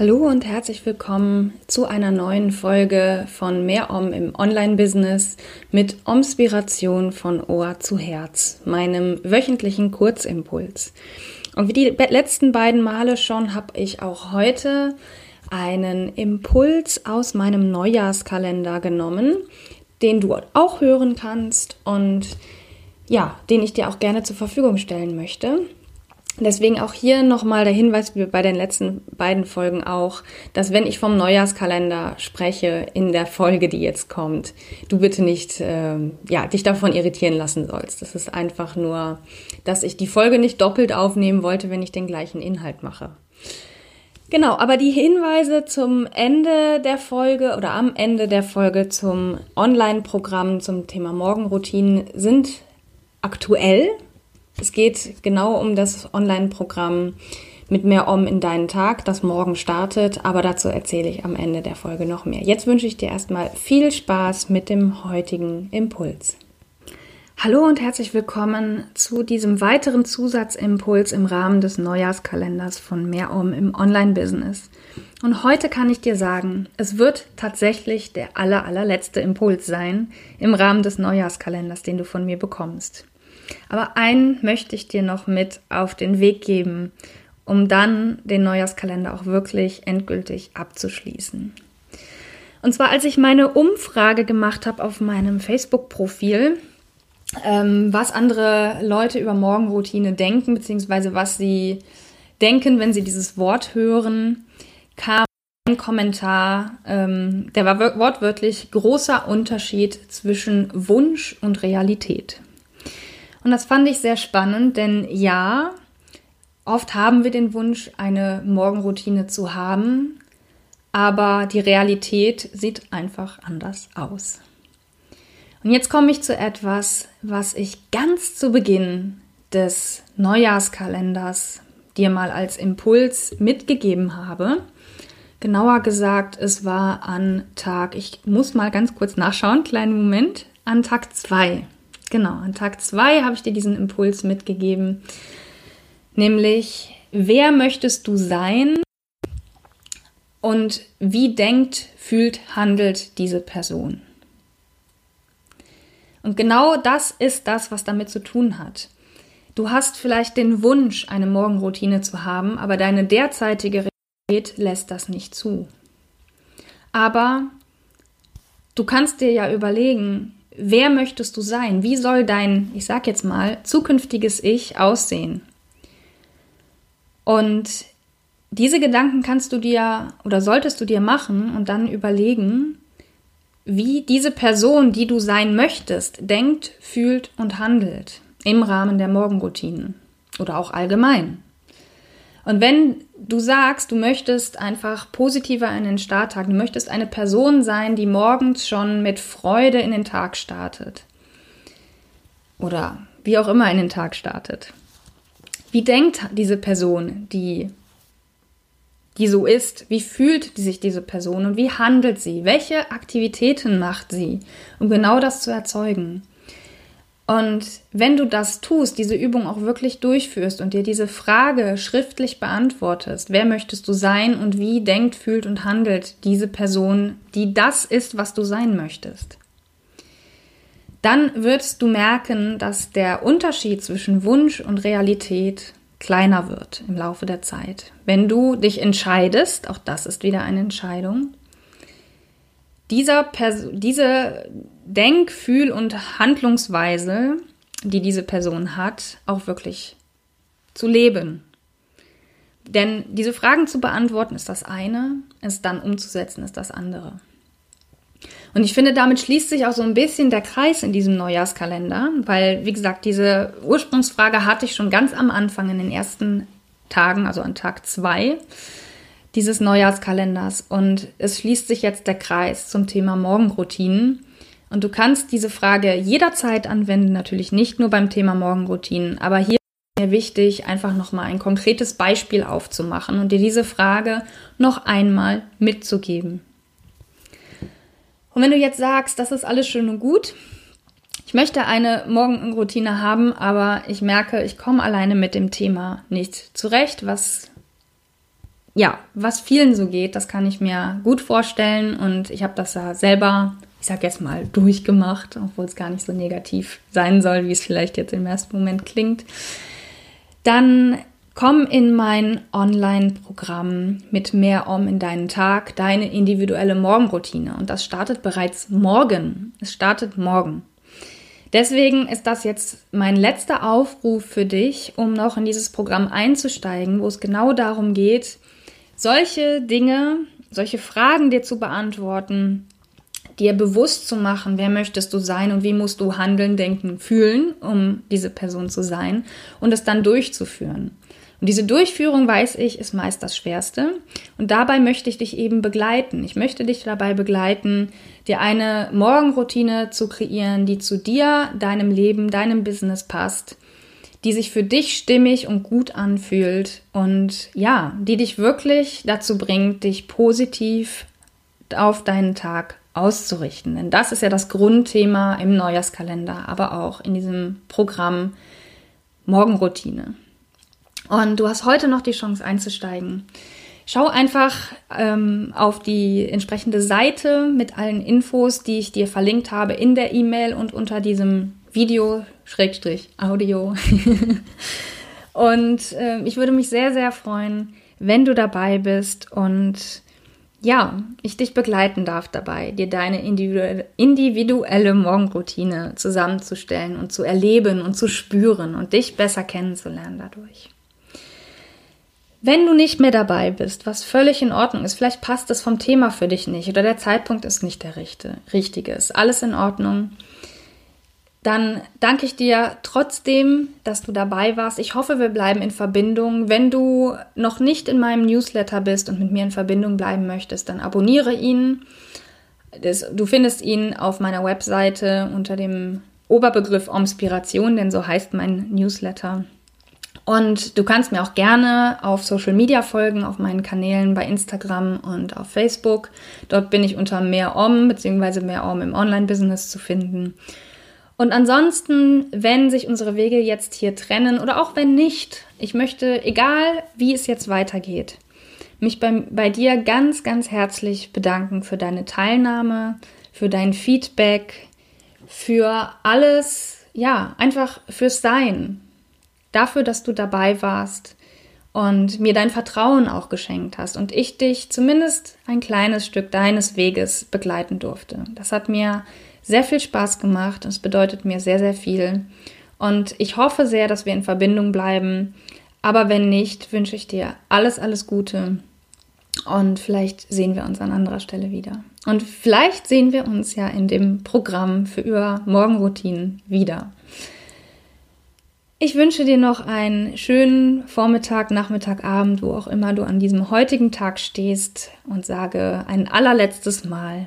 Hallo und herzlich willkommen zu einer neuen Folge von Mehr Om im Online-Business mit Omspiration von Ohr zu Herz, meinem wöchentlichen Kurzimpuls. Und wie die letzten beiden Male schon habe ich auch heute einen Impuls aus meinem Neujahrskalender genommen, den du auch hören kannst und ja, den ich dir auch gerne zur Verfügung stellen möchte. Deswegen auch hier nochmal der Hinweis, wie bei den letzten beiden Folgen auch, dass wenn ich vom Neujahrskalender spreche in der Folge, die jetzt kommt, du bitte nicht äh, ja, dich davon irritieren lassen sollst. Das ist einfach nur, dass ich die Folge nicht doppelt aufnehmen wollte, wenn ich den gleichen Inhalt mache. Genau, aber die Hinweise zum Ende der Folge oder am Ende der Folge zum Online-Programm zum Thema Morgenroutinen sind aktuell. Es geht genau um das Online-Programm mit mehr Om in deinen Tag, das morgen startet, aber dazu erzähle ich am Ende der Folge noch mehr. Jetzt wünsche ich dir erstmal viel Spaß mit dem heutigen Impuls. Hallo und herzlich willkommen zu diesem weiteren Zusatzimpuls im Rahmen des Neujahrskalenders von Mehr Om im Online-Business. Und heute kann ich dir sagen, es wird tatsächlich der aller, allerletzte Impuls sein im Rahmen des Neujahrskalenders, den du von mir bekommst. Aber einen möchte ich dir noch mit auf den Weg geben, um dann den Neujahrskalender auch wirklich endgültig abzuschließen. Und zwar, als ich meine Umfrage gemacht habe auf meinem Facebook-Profil, ähm, was andere Leute über Morgenroutine denken, beziehungsweise was sie denken, wenn sie dieses Wort hören, kam ein Kommentar, ähm, der war wortwörtlich großer Unterschied zwischen Wunsch und Realität. Und das fand ich sehr spannend, denn ja, oft haben wir den Wunsch, eine Morgenroutine zu haben, aber die Realität sieht einfach anders aus. Und jetzt komme ich zu etwas, was ich ganz zu Beginn des Neujahrskalenders dir mal als Impuls mitgegeben habe. Genauer gesagt, es war an Tag, ich muss mal ganz kurz nachschauen, kleinen Moment, an Tag 2. Genau, an Tag 2 habe ich dir diesen Impuls mitgegeben, nämlich, wer möchtest du sein und wie denkt, fühlt, handelt diese Person? Und genau das ist das, was damit zu tun hat. Du hast vielleicht den Wunsch, eine Morgenroutine zu haben, aber deine derzeitige Realität lässt das nicht zu. Aber du kannst dir ja überlegen, wer möchtest du sein? Wie soll dein, ich sag jetzt mal, zukünftiges Ich aussehen? Und diese Gedanken kannst du dir oder solltest du dir machen und dann überlegen, wie diese Person, die du sein möchtest, denkt, fühlt und handelt im Rahmen der Morgenroutinen oder auch allgemein. Und wenn du sagst, du möchtest einfach positiver in den Starttag, du möchtest eine Person sein, die morgens schon mit Freude in den Tag startet oder wie auch immer in den Tag startet. Wie denkt diese Person, die die so ist, wie fühlt sich diese Person und wie handelt sie, welche Aktivitäten macht sie, um genau das zu erzeugen. Und wenn du das tust, diese Übung auch wirklich durchführst und dir diese Frage schriftlich beantwortest, wer möchtest du sein und wie denkt, fühlt und handelt diese Person, die das ist, was du sein möchtest, dann wirst du merken, dass der Unterschied zwischen Wunsch und Realität kleiner wird im Laufe der Zeit. Wenn du dich entscheidest, auch das ist wieder eine Entscheidung, dieser Pers diese Denk-, Fühl- und Handlungsweise, die diese Person hat, auch wirklich zu leben. Denn diese Fragen zu beantworten ist das eine, es dann umzusetzen ist das andere. Und ich finde, damit schließt sich auch so ein bisschen der Kreis in diesem Neujahrskalender, weil, wie gesagt, diese Ursprungsfrage hatte ich schon ganz am Anfang in den ersten Tagen, also an Tag zwei. Dieses Neujahrskalenders und es schließt sich jetzt der Kreis zum Thema Morgenroutinen. Und du kannst diese Frage jederzeit anwenden, natürlich nicht nur beim Thema Morgenroutinen, aber hier ist mir wichtig, einfach nochmal ein konkretes Beispiel aufzumachen und dir diese Frage noch einmal mitzugeben. Und wenn du jetzt sagst, das ist alles schön und gut, ich möchte eine Morgenroutine haben, aber ich merke, ich komme alleine mit dem Thema nicht zurecht, was ja, was vielen so geht, das kann ich mir gut vorstellen und ich habe das ja selber, ich sag jetzt mal, durchgemacht, obwohl es gar nicht so negativ sein soll, wie es vielleicht jetzt im ersten Moment klingt. Dann komm in mein Online-Programm mit mehr Om in deinen Tag, deine individuelle Morgenroutine und das startet bereits morgen. Es startet morgen. Deswegen ist das jetzt mein letzter Aufruf für dich, um noch in dieses Programm einzusteigen, wo es genau darum geht, solche Dinge, solche Fragen dir zu beantworten, dir bewusst zu machen, wer möchtest du sein und wie musst du handeln, denken, fühlen, um diese Person zu sein und es dann durchzuführen. Und diese Durchführung, weiß ich, ist meist das Schwerste. Und dabei möchte ich dich eben begleiten. Ich möchte dich dabei begleiten, dir eine Morgenroutine zu kreieren, die zu dir, deinem Leben, deinem Business passt die sich für dich stimmig und gut anfühlt und ja, die dich wirklich dazu bringt, dich positiv auf deinen Tag auszurichten. Denn das ist ja das Grundthema im Neujahrskalender, aber auch in diesem Programm Morgenroutine. Und du hast heute noch die Chance einzusteigen. Schau einfach ähm, auf die entsprechende Seite mit allen Infos, die ich dir verlinkt habe in der E-Mail und unter diesem Video, Schrägstrich, Audio. und äh, ich würde mich sehr, sehr freuen, wenn du dabei bist und ja, ich dich begleiten darf dabei, dir deine individuelle, Morgenroutine zusammenzustellen und zu erleben und zu spüren und dich besser kennenzulernen dadurch. Wenn du nicht mehr dabei bist, was völlig in Ordnung ist, vielleicht passt es vom Thema für dich nicht oder der Zeitpunkt ist nicht der richtige, ist alles in Ordnung dann danke ich dir trotzdem, dass du dabei warst. Ich hoffe, wir bleiben in Verbindung. Wenn du noch nicht in meinem Newsletter bist und mit mir in Verbindung bleiben möchtest, dann abonniere ihn. du findest ihn auf meiner Webseite unter dem Oberbegriff Inspiration, denn so heißt mein Newsletter. Und du kannst mir auch gerne auf Social Media folgen, auf meinen Kanälen bei Instagram und auf Facebook. Dort bin ich unter mehr Om bzw. mehr Om im Online-Business zu finden. Und ansonsten, wenn sich unsere Wege jetzt hier trennen oder auch wenn nicht, ich möchte, egal wie es jetzt weitergeht, mich bei, bei dir ganz, ganz herzlich bedanken für deine Teilnahme, für dein Feedback, für alles, ja, einfach fürs Sein, dafür, dass du dabei warst und mir dein Vertrauen auch geschenkt hast und ich dich zumindest ein kleines Stück deines Weges begleiten durfte. Das hat mir sehr viel Spaß gemacht. Es bedeutet mir sehr, sehr viel. Und ich hoffe sehr, dass wir in Verbindung bleiben. Aber wenn nicht, wünsche ich dir alles, alles Gute. Und vielleicht sehen wir uns an anderer Stelle wieder. Und vielleicht sehen wir uns ja in dem Programm für über Morgenroutinen wieder. Ich wünsche dir noch einen schönen Vormittag, Nachmittag, Abend, wo auch immer du an diesem heutigen Tag stehst und sage ein allerletztes Mal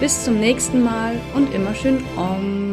Bis zum nächsten Mal und immer schön Om.